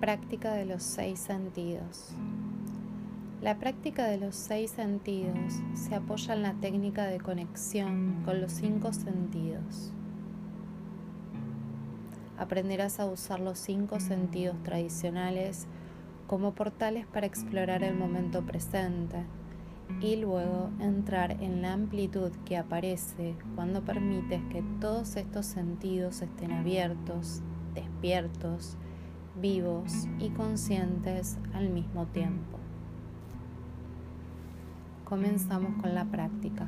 Práctica de los seis sentidos. La práctica de los seis sentidos se apoya en la técnica de conexión con los cinco sentidos. Aprenderás a usar los cinco sentidos tradicionales como portales para explorar el momento presente y luego entrar en la amplitud que aparece cuando permites que todos estos sentidos estén abiertos, despiertos, vivos y conscientes al mismo tiempo. Comenzamos con la práctica.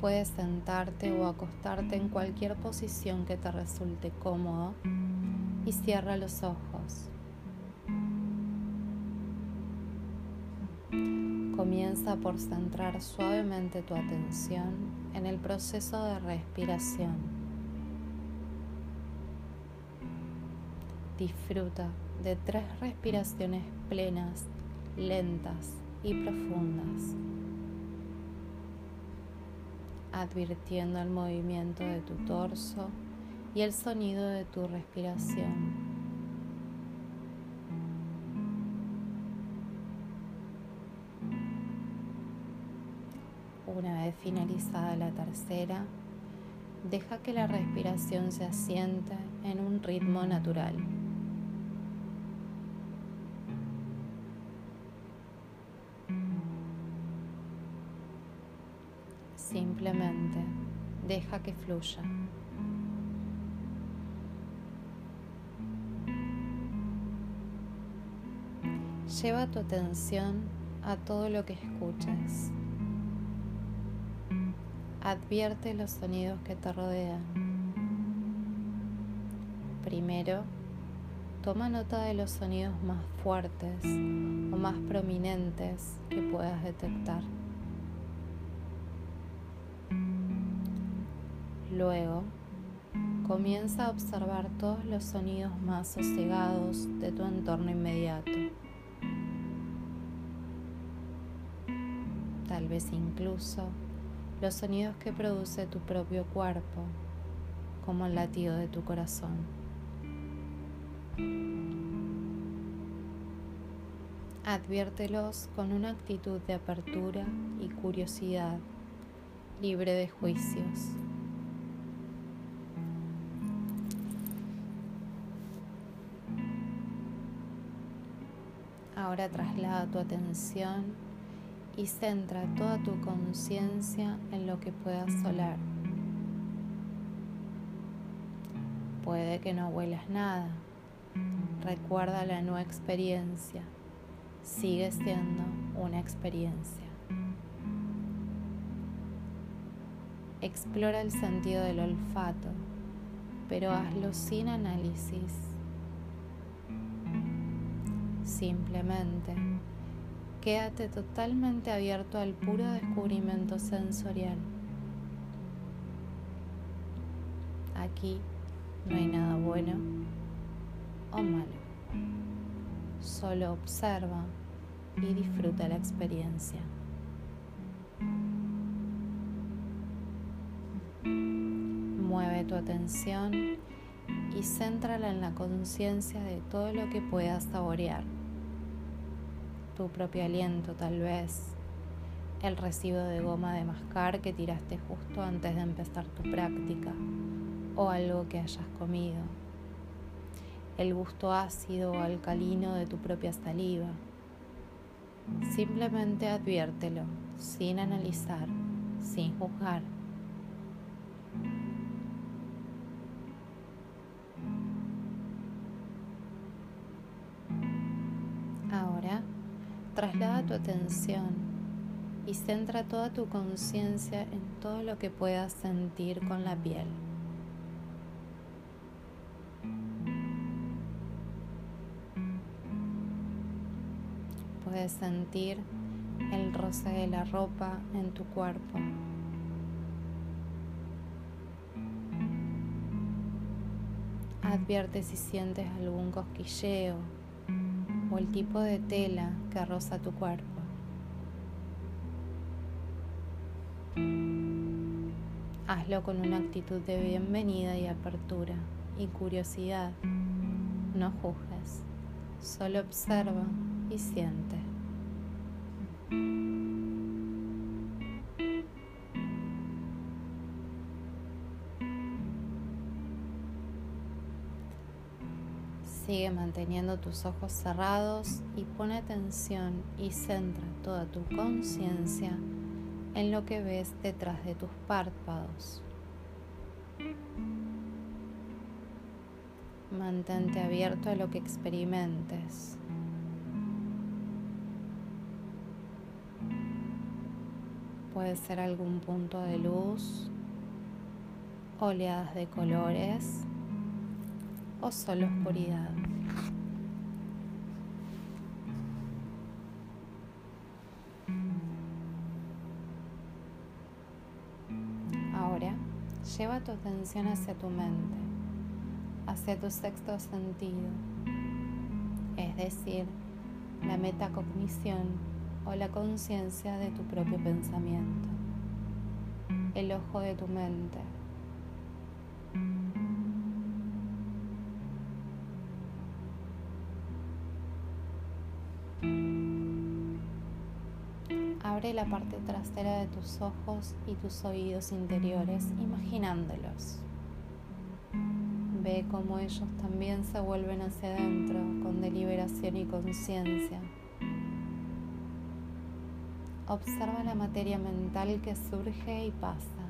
Puedes sentarte o acostarte en cualquier posición que te resulte cómodo y cierra los ojos. Comienza por centrar suavemente tu atención en el proceso de respiración. Disfruta de tres respiraciones plenas, lentas y profundas, advirtiendo el movimiento de tu torso y el sonido de tu respiración. Finalizada la tercera, deja que la respiración se asiente en un ritmo natural. Simplemente deja que fluya. Lleva tu atención a todo lo que escuches. Advierte los sonidos que te rodean. Primero, toma nota de los sonidos más fuertes o más prominentes que puedas detectar. Luego, comienza a observar todos los sonidos más sosegados de tu entorno inmediato. Tal vez incluso los sonidos que produce tu propio cuerpo, como el latido de tu corazón. Adviértelos con una actitud de apertura y curiosidad, libre de juicios. Ahora traslada tu atención y centra toda tu conciencia en lo que puedas solar. Puede que no huelas nada. Recuerda la nueva experiencia. Sigue siendo una experiencia. Explora el sentido del olfato, pero hazlo sin análisis Simplemente quédate totalmente abierto al puro descubrimiento sensorial. Aquí no hay nada bueno o malo. Solo observa y disfruta la experiencia. Mueve tu atención y céntrala en la conciencia de todo lo que puedas saborear tu propio aliento tal vez, el residuo de goma de mascar que tiraste justo antes de empezar tu práctica o algo que hayas comido, el gusto ácido o alcalino de tu propia saliva. Simplemente adviértelo, sin analizar, sin juzgar. Traslada tu atención y centra toda tu conciencia en todo lo que puedas sentir con la piel. Puedes sentir el roce de la ropa en tu cuerpo. Advierte si sientes algún cosquilleo o el tipo de tela que roza tu cuerpo. Hazlo con una actitud de bienvenida y apertura y curiosidad. No juzgues, solo observa y siente. Sigue manteniendo tus ojos cerrados y pone atención y centra toda tu conciencia en lo que ves detrás de tus párpados. Mantente abierto a lo que experimentes. Puede ser algún punto de luz, oleadas de colores o solo oscuridad. Ahora, lleva tu atención hacia tu mente, hacia tu sexto sentido, es decir, la metacognición o la conciencia de tu propio pensamiento, el ojo de tu mente La parte trasera de tus ojos y tus oídos interiores, imaginándolos. Ve cómo ellos también se vuelven hacia adentro con deliberación y conciencia. Observa la materia mental que surge y pasa.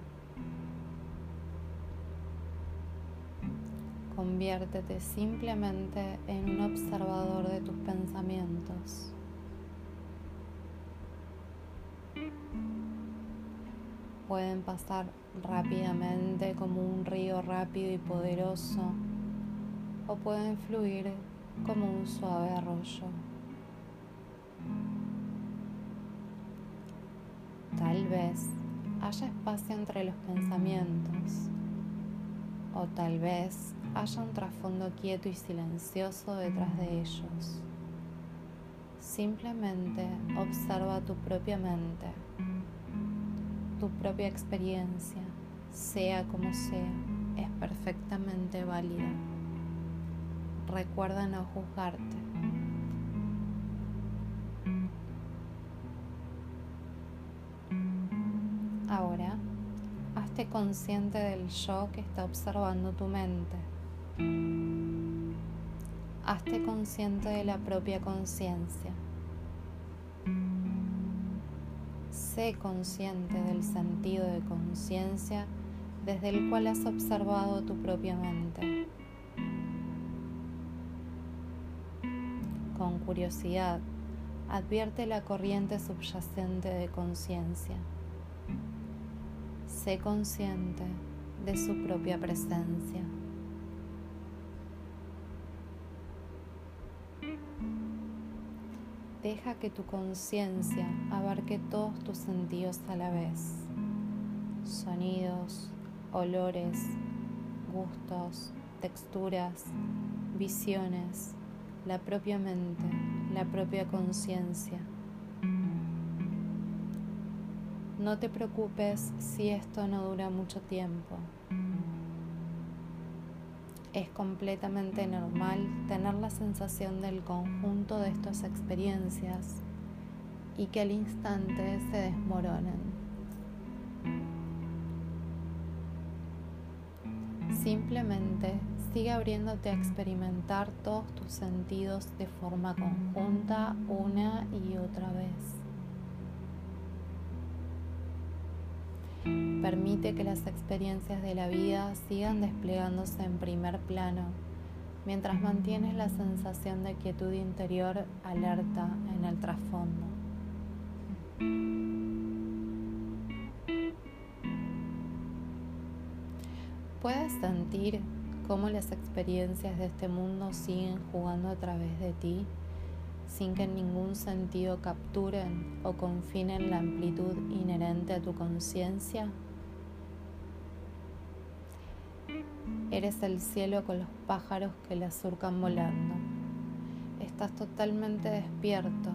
Conviértete simplemente en un observador de tus pensamientos. Pueden pasar rápidamente como un río rápido y poderoso o pueden fluir como un suave arroyo. Tal vez haya espacio entre los pensamientos o tal vez haya un trasfondo quieto y silencioso detrás de ellos. Simplemente observa tu propia mente tu propia experiencia, sea como sea, es perfectamente válida. Recuerda no juzgarte. Ahora, hazte consciente del yo que está observando tu mente. Hazte consciente de la propia conciencia. Sé consciente del sentido de conciencia desde el cual has observado tu propia mente. Con curiosidad, advierte la corriente subyacente de conciencia. Sé consciente de su propia presencia. Deja que tu conciencia abarque todos tus sentidos a la vez. Sonidos, olores, gustos, texturas, visiones, la propia mente, la propia conciencia. No te preocupes si esto no dura mucho tiempo. Es completamente normal tener la sensación del conjunto de estas experiencias y que al instante se desmoronen. Simplemente sigue abriéndote a experimentar todos tus sentidos de forma conjunta una y otra vez. Permite que las experiencias de la vida sigan desplegándose en primer plano mientras mantienes la sensación de quietud interior alerta en el trasfondo. Puedes sentir cómo las experiencias de este mundo siguen jugando a través de ti sin que en ningún sentido capturen o confinen la amplitud inherente a tu conciencia? Eres el cielo con los pájaros que la surcan volando. Estás totalmente despierto,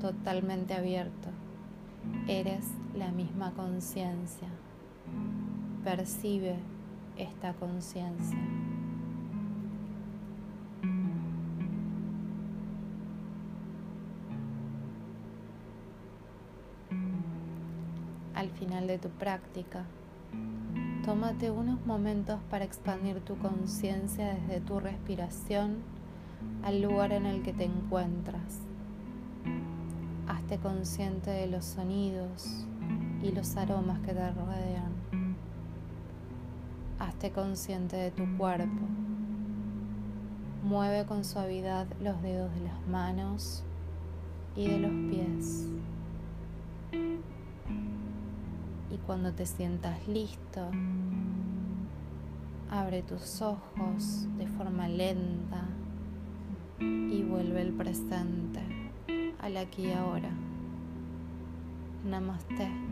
totalmente abierto. Eres la misma conciencia. percibe esta conciencia. Al final de tu práctica, tómate unos momentos para expandir tu conciencia desde tu respiración al lugar en el que te encuentras. Hazte consciente de los sonidos y los aromas que te rodean. Hazte consciente de tu cuerpo. Mueve con suavidad los dedos de las manos y de los pies. Cuando te sientas listo, abre tus ojos de forma lenta y vuelve al presente, al aquí y ahora. Namaste.